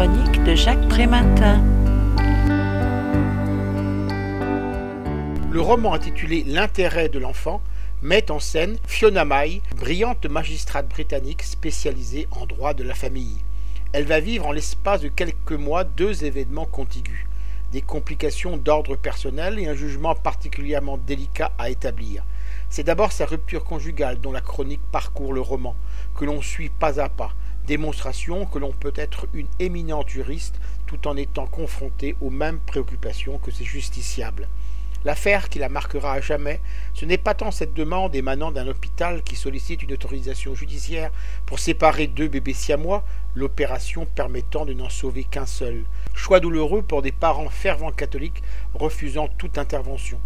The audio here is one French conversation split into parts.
chronique de Jacques Prématin. Le roman intitulé L'intérêt de l'enfant met en scène Fiona May, brillante magistrate britannique spécialisée en droit de la famille. Elle va vivre en l'espace de quelques mois deux événements contigus, des complications d'ordre personnel et un jugement particulièrement délicat à établir. C'est d'abord sa rupture conjugale dont la chronique parcourt le roman, que l'on suit pas à pas, démonstration que l'on peut être une éminente juriste tout en étant confronté aux mêmes préoccupations que ses justiciables. L'affaire qui la marquera à jamais, ce n'est pas tant cette demande émanant d'un hôpital qui sollicite une autorisation judiciaire pour séparer deux bébés siamois, l'opération permettant de n'en sauver qu'un seul. Choix douloureux pour des parents fervents catholiques refusant toute intervention.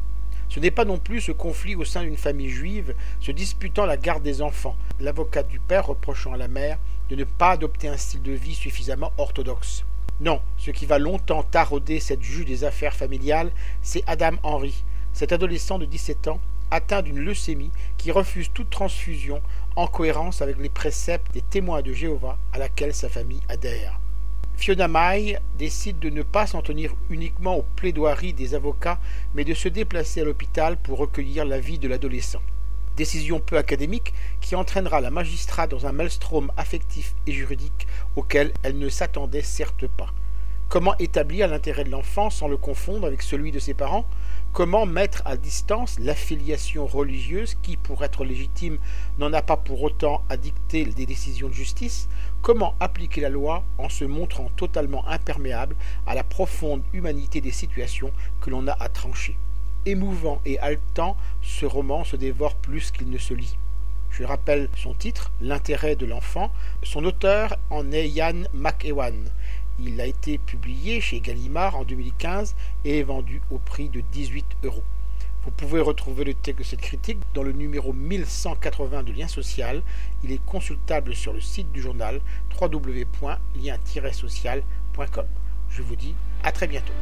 Ce n'est pas non plus ce conflit au sein d'une famille juive se disputant la garde des enfants, l'avocat du père reprochant à la mère de ne pas adopter un style de vie suffisamment orthodoxe. Non, ce qui va longtemps tarauder cette juge des affaires familiales, c'est Adam Henry, cet adolescent de 17 ans atteint d'une leucémie qui refuse toute transfusion en cohérence avec les préceptes des témoins de Jéhovah à laquelle sa famille adhère. Fiona May décide de ne pas s'en tenir uniquement aux plaidoiries des avocats, mais de se déplacer à l'hôpital pour recueillir l'avis de l'adolescent décision peu académique qui entraînera la magistrate dans un maelstrom affectif et juridique auquel elle ne s'attendait certes pas. Comment établir l'intérêt de l'enfant sans le confondre avec celui de ses parents? Comment mettre à distance l'affiliation religieuse qui, pour être légitime, n'en a pas pour autant à dicter des décisions de justice? Comment appliquer la loi en se montrant totalement imperméable à la profonde humanité des situations que l'on a à trancher? Émouvant et haletant, ce roman se dévore plus qu'il ne se lit. Je rappelle son titre, L'intérêt de l'enfant. Son auteur en est Yann McEwan. Il a été publié chez Gallimard en 2015 et est vendu au prix de 18 euros. Vous pouvez retrouver le texte de cette critique dans le numéro 1180 de Lien Social. Il est consultable sur le site du journal www.lien-social.com. Je vous dis à très bientôt.